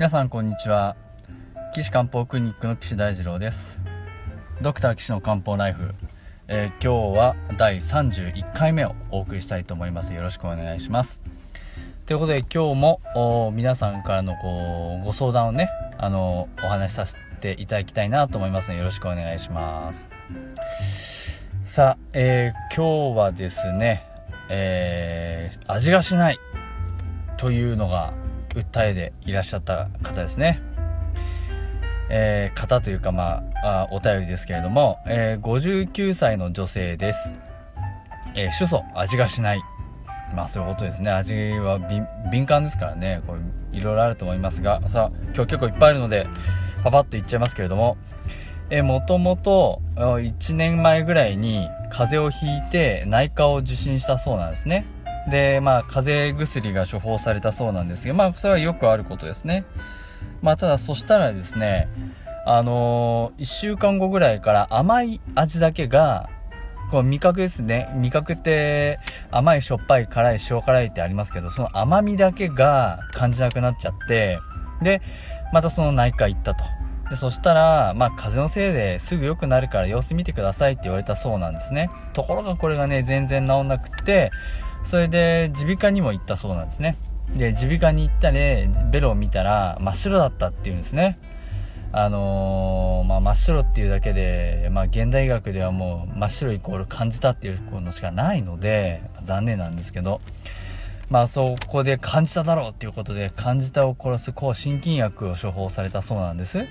皆さんこんにちは。岸漢方クリニックの岸大二郎です。ドクター岸の漢方ライフ、えー、今日は第31回目をお送りしたいと思います。よろしくお願いします。ということで今日も皆さんからのこうご相談をねあのお話しさせていただきたいなと思いますのでよろしくお願いします。さあ、えー、今日はですね、えー、味がしないというのが訴えでいらっしゃった方ですね。えー、方というかまああお便りですけれども、えー、59歳の女性です。えー、主訴味がしない。まあそういうことですね。味は敏感ですからね。こういろいろあると思いますが、さあ今日結構いっぱいあるので、パパッと言っちゃいますけれども、え、もともと1年前ぐらいに風邪をひいて内科を受診したそうなんですね。で、まあ、風邪薬が処方されたそうなんですが、まあ、それはよくあることですね。まあ、ただ、そしたらですね、あのー、1週間後ぐらいから甘い味だけが、こう味覚ですね。味覚って甘い、しょっぱい、辛い、塩辛いってありますけど、その甘みだけが感じなくなっちゃって、で、またその内科行ったと。で、そしたら、まあ、風邪のせいですぐ良くなるから様子見てくださいって言われたそうなんですね。ところがこれがね、全然治んなくて、それで耳鼻科にも行ったそうなんですね。で耳鼻科に行ったりベロを見たら真っ白だったっていうんですね。あのー、まあ、真っ白っていうだけで、まあ、現代医学ではもう真っ白イコール感じたっていうのしかないので残念なんですけど。まあそこで感じただろうっていうことで感じたを殺す抗心筋薬を処方されたそうなんです。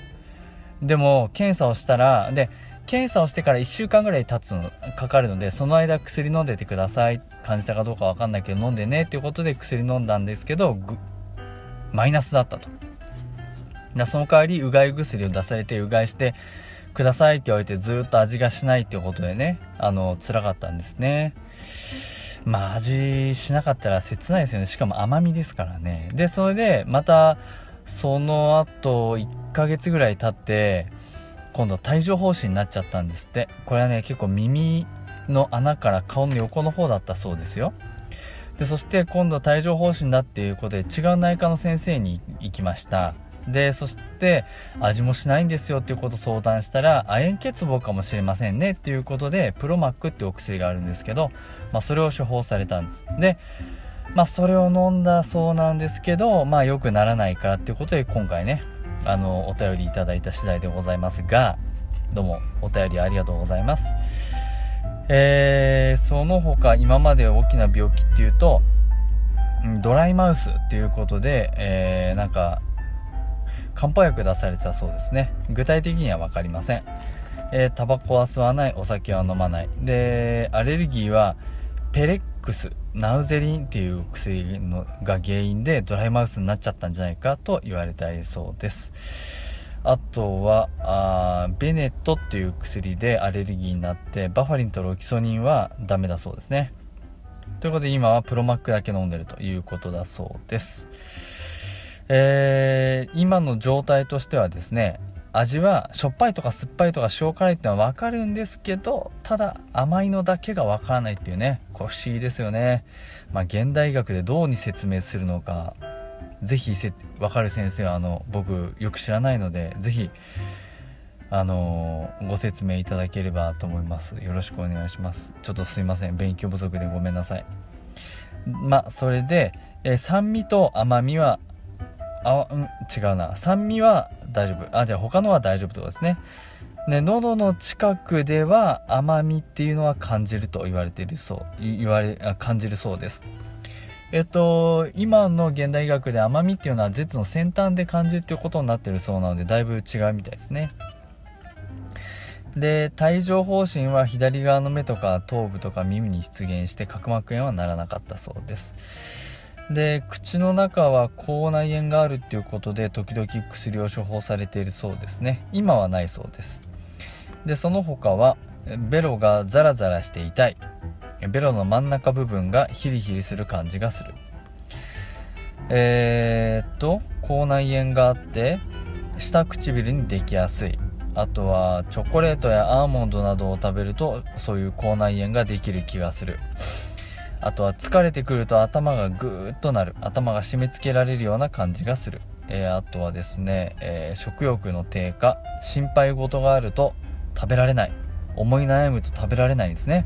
でも検査をしたらで検査をしてから1週間ぐらい経つの、かかるので、その間薬飲んでてください。感じたかどうかわかんないけど飲んでねっていうことで薬飲んだんですけど、マイナスだったと。だその代わり、うがい薬を出されて、うがいしてくださいって言われて、ずっと味がしないっていうことでね、あの、辛かったんですね。まあ、味しなかったら切ないですよね。しかも甘みですからね。で、それで、また、その後、1ヶ月ぐらい経って、今度帯状疱疹になっちゃったんですって。これはね結構耳の穴から顔の横の方だったそうですよ。でそして今度帯状疱疹だっていうことで違う内科の先生に行きました。でそして味もしないんですよっていうことを相談したら亜鉛欠乏かもしれませんねっていうことでプロマックってお薬があるんですけど、まあ、それを処方されたんです。でまあそれを飲んだそうなんですけどまあ良くならないからっていうことで今回ねあのお便りいただいた次第でございますがどうもお便りありがとうございます。えー、その他今まで大きな病気っていうとドライマウスっていうことで、えー、なんか漢方薬出されたそうですね。具体的には分かりません。え、タバコは吸わないお酒は飲まない。でアレルギーはペレックスナウゼリンっていう薬のが原因でドライマウスになっちゃったんじゃないかと言われたいそうです。あとはあベネットっていう薬でアレルギーになってバファリンとロキソニンはダメだそうですね。ということで今はプロマックだけ飲んでるということだそうです。えー、今の状態としてはですね味はしょっぱいとか酸っぱいとか塩辛いってのは分かるんですけどただ甘いのだけが分からないっていうねこれ不思議ですよね。まあ現代学でどうに説明するのか是非分かる先生はあの僕よく知らないので是非あのご説明いただければと思います。よろしくお願いします。ちょっとすいません。勉強不足でごめんなさい。まあそれで、え酸味と甘みはあうん違うな。酸味は大丈夫。あじゃあ他のは大丈夫ってことですね。で喉の近くでは甘みっていうのは感じると言われているそう。言われ感じるそうです。えっと今の現代医学で甘みっていうのは舌の先端で感じるっていうことになってるそうなのでだいぶ違うみたいですね。で帯状疱疹は左側の目とか頭部とか耳に出現して角膜炎はならなかったそうです。で口の中は口内炎があるっていうことで時々薬を処方されているそうですね。今はないそうです。でその他はベロがザラザラして痛い。ベロの真ん中部分がヒリヒリする感じがする。えー、っと口内炎があって下唇にできやすい。あとはチョコレートやアーモンドなどを食べるとそういう口内炎ができる気がする。あとは疲れてくると頭がぐーっとなる。頭が締め付けられるような感じがする。えー、あとはですね、えー、食欲の低下。心配事があると食べられない。思い悩むと食べられないんですね。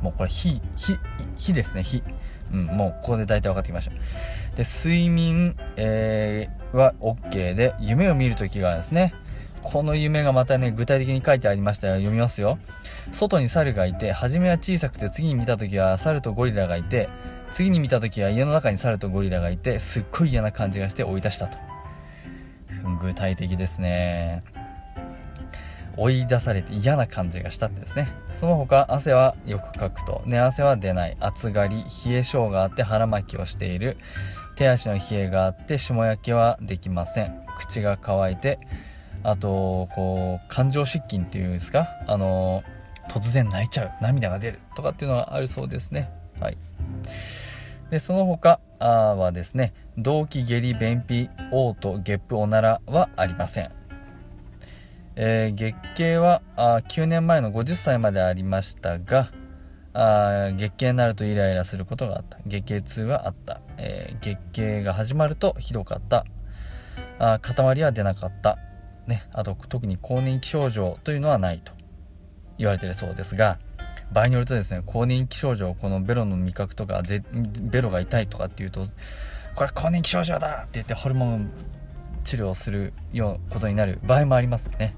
もうこれ火火火ですね火。うんもうここで大体分かってきました。で睡眠、えー、は OK で夢を見る時がですねこの夢がまたね具体的に書いてありましたよ。読みますよ。外に猿がいて初めは小さくて次に見た時は猿とゴリラがいて次に見た時は家の中に猿とゴリラがいてすっごい嫌な感じがして追い出したと。具体的ですね。追い出されて嫌な感じがしたってですね。その他汗はよくかくと。寝汗は出ない。暑がり冷え性があって腹巻きをしている。手足の冷えがあって霜焼けはできません。口が乾いてあとこう感情失禁っていうんですか？あの突然泣いちゃう涙が出るとかっていうのがあるそうですね。はい。でその他はですね動悸下痢便秘嘔吐ゲップおならはありません、えー、月経はあ9年前の50歳までありましたがあ月経になるとイライラすることがあった。月経痛はあった、えー、月経が始まるとひどかった。あ塊は出なかった。ね、あと特に更年期症状というのはないと言われてるそうですが場合によるとですね更年期症状このベロの味覚とかベロが痛いとかっていうとこれ更年期症状だって言ってホルモン治療するようなことになる場合もありますね。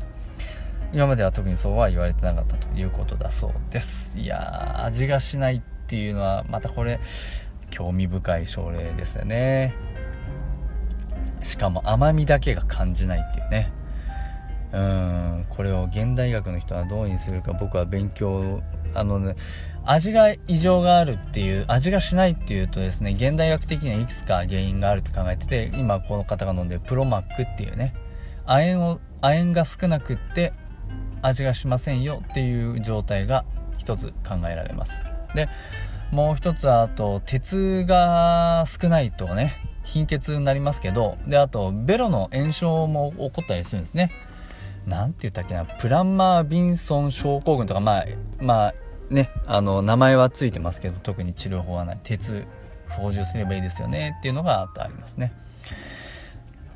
今までは特にそうは言われてなかったということだそうです。いや味がしないっていうのはまたこれ興味深い症例ですよね。しかも甘みだけが感じないっていうね。うんこれを現代学の人はどうにするか僕は勉強あのね味が異常があるっていう味がしないっていうとですね現代学的にはいくつか原因があると考えてて今この方が飲んでるプロマックっていうね亜鉛を亜鉛が少なくって味がしませんよっていう状態が一つ考えられます。でもう一つはあと鉄が少ないとね貧血になりますけどであとベロの炎症も起こったりするんですね。何て言ったっけなプランマー・ビンソン症候群とかまあまあねあの名前はついてますけど特に治療法はない。鉄補充すればいいですよねっていうのがあとありますね。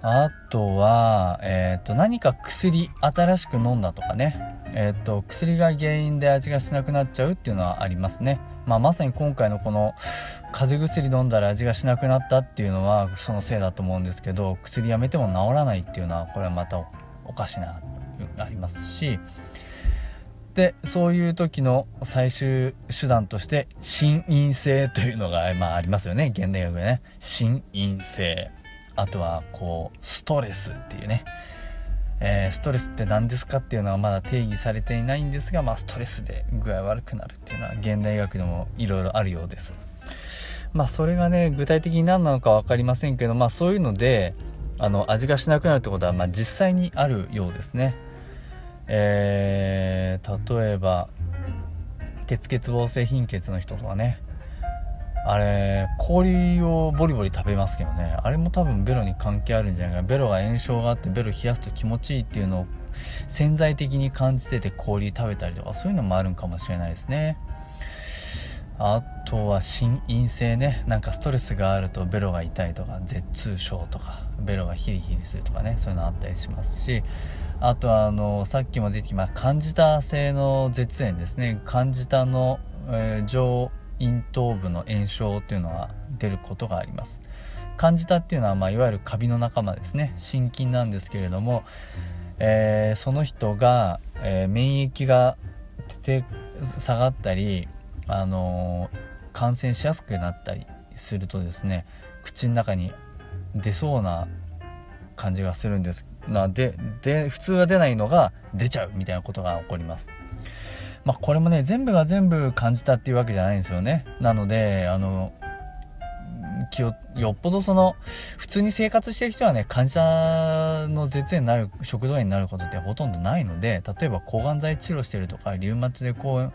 あとは、えーと、何か薬新しく飲んだとかね、えーと、薬が原因で味がしなくなっちゃうっていうのはありますね、まあ、まさに今回のこの風邪薬飲んだら味がしなくなったっていうのはそのせいだと思うんですけど薬やめても治らないっていうのはこれはまたおかしな。ありますしでそういう時の最終手段として心因性というのが、まあ、ありますよね。現代学でね。心因性。あとはこうストレスっていうね、えー、ストレスって何ですかっていうのはまだ定義されていないんですが、まあ、ストレスで具合悪くなるっていうのは現代学でもいろいろあるようです。まあそれがね具体的に何なのか分かりませんけどまあそういうのであの味がしなくなるってことは、まあ、実際にあるようですね。えー、例えば鉄欠乏性貧血の人とかね。あれ氷をボリボリ食べますけどね。あれも多分ベロに関係あるんじゃないかベロが炎症があってベロ冷やすと気持ちいいっていうのを潜在的に感じてて氷食べたりとかそういうのもあるんかもしれないですね。あとは心因性ね。なんかストレスがあるとベロが痛いとか舌痛症とかベロがヒリヒリするとかね。そういうのあったりしますし。あとはあのさっきも出てきました感じた性の舌炎ですね。感じたの、えー、上咽頭部の炎症っていうのは出ることがあります。感じたっていうのは、まあ、いわゆるカビの仲間ですね。心筋なんですけれども、えー、その人が、えー、免疫が下がったり、あの感染しやすくなったりするとですね口の中に出そうな感じがするんです。なでで普通は出ないのが出ちゃうみたいなことが起こります。まあこれもね全部が全部感じたっていうわけじゃないんですよね。なのであの気をよっぽどその普通に生活してる人はね患の絶縁になる食道炎になることってほとんどないので例えば抗がん剤治療してるとかリウマチでこう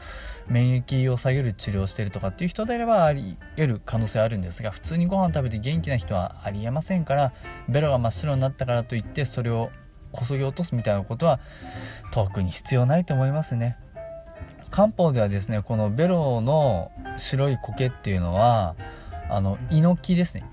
免疫を下げる治療してるとかっていう人であればあり得る可能性あるんですが普通にご飯食べて元気な人はありえませんからベロが真っ白になったからといってそれをこそぎ落とすみたいなことは特に必要ないと思いますね。漢方ではですねこのベロの白い苔っていうのはあの猪木ですね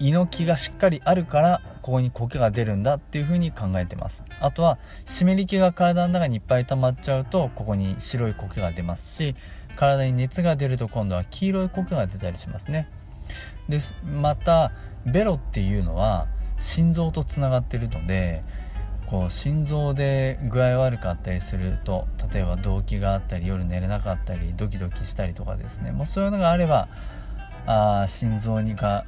猪木がしっかりあるからここに苔が出るんだっていうふうに考えてます。あとは湿り気が体の中にいっぱい溜まっちゃうとここに白い苔が出ますし体に熱が出ると今度は黄色い苔が出たりしますね。ですまたベロっていうのは心臓とつながってるのでこう心臓で具合悪かったりすると例えば動悸があったり夜寝れなかったりドキドキしたりとかですね。もうそういうのがあればあ心臓にが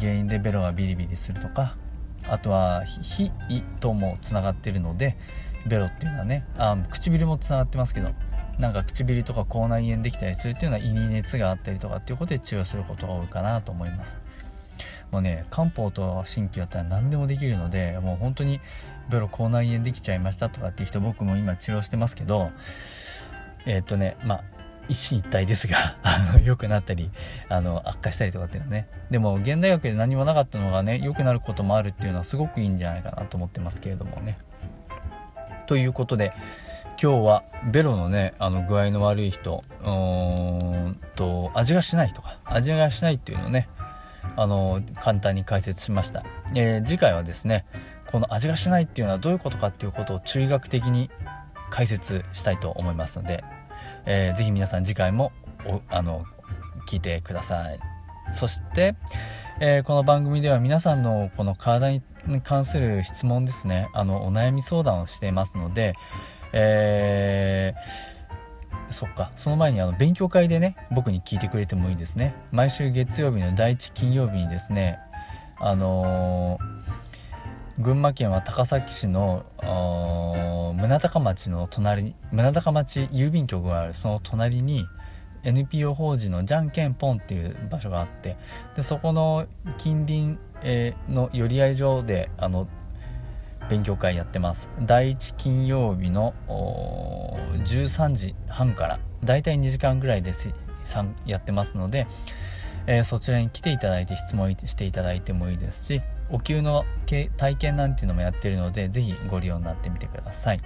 原因でベロがビリビリするとかあとは火ともつながってるのでベロっていうのはねあ唇もつながってますけどなんか唇とか口内炎できたりするっていうのは胃に熱があったりとかっていうことで治療することが多いかなと思います。もうね漢方と鍼灸だったら何でもできるのでもう本当にベロ口内炎できちゃいましたとかっていう人僕も今治療してますけどえっ、とねまあ一進一退ですが あの良くなったりあの悪化したりとかっていうのね。でも現代学で何もなかったのがね良くなることもあるっていうのはすごくいいんじゃないかなと思ってますけれどもね。ということで今日はベロのねあの具合の悪い人うーんと味がしないとか味がしないっていうのをねあの簡単に解説しました、えー、次回はですねこの味がしないっていうのはどういうことかっていうことを中医学的に解説したいと思いますので、えー、ぜひ皆さん次回もあの聞いてください。そして、えー、この番組では皆さんのこの体に関する質問ですね。あのお悩み相談をしていますので、えー、そっか。その前にあの勉強会でね僕に聞いてくれてもいいですね。毎週月曜日の第1金曜日にですねあのー群馬県は高崎市の宗高町の隣に宗高町郵便局があるその隣に NPO 法人のじゃんけんぽんっていう場所があってでそこの近隣、えー、の寄り合い所であの勉強会やってます。第1金曜日の13時半からだいたい2時間ぐらいでやってますので、えー、そちらに来ていただいて質問していただいてもいいですしお灸の体験なんていうのもやってるので是非ご利用になってみてください。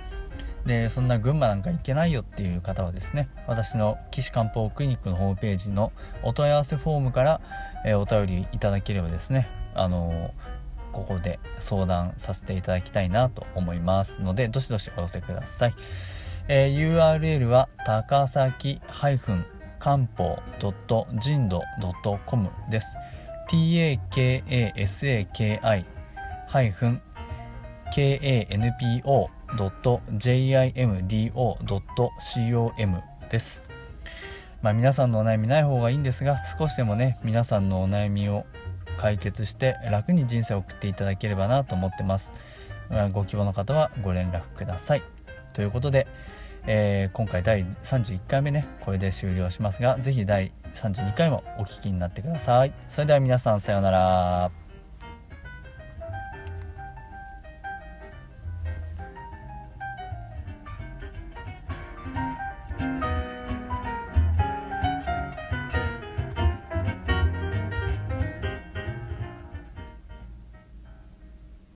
でそんな群馬なんか行けないよっていう方はですね私の岸漢方クリニックのホームページのお問い合わせフォームから、えー、お便りいただければですねあのー、ここで相談させていただきたいなと思いますのでどしどしお寄せください、えー、URL は高崎漢方人道 .com です takasaki-kanpo.jimdo.com です。まあ皆さんのお悩みない方がいいんですが少しでもね皆さんのお悩みを解決して楽に人生を送っていただければなと思ってます。ご希望の方はご連絡ください。ということで、えー、今回第31回目ねこれで終了しますが是非第32回もお聴きになってください。それでは皆さんさようなら。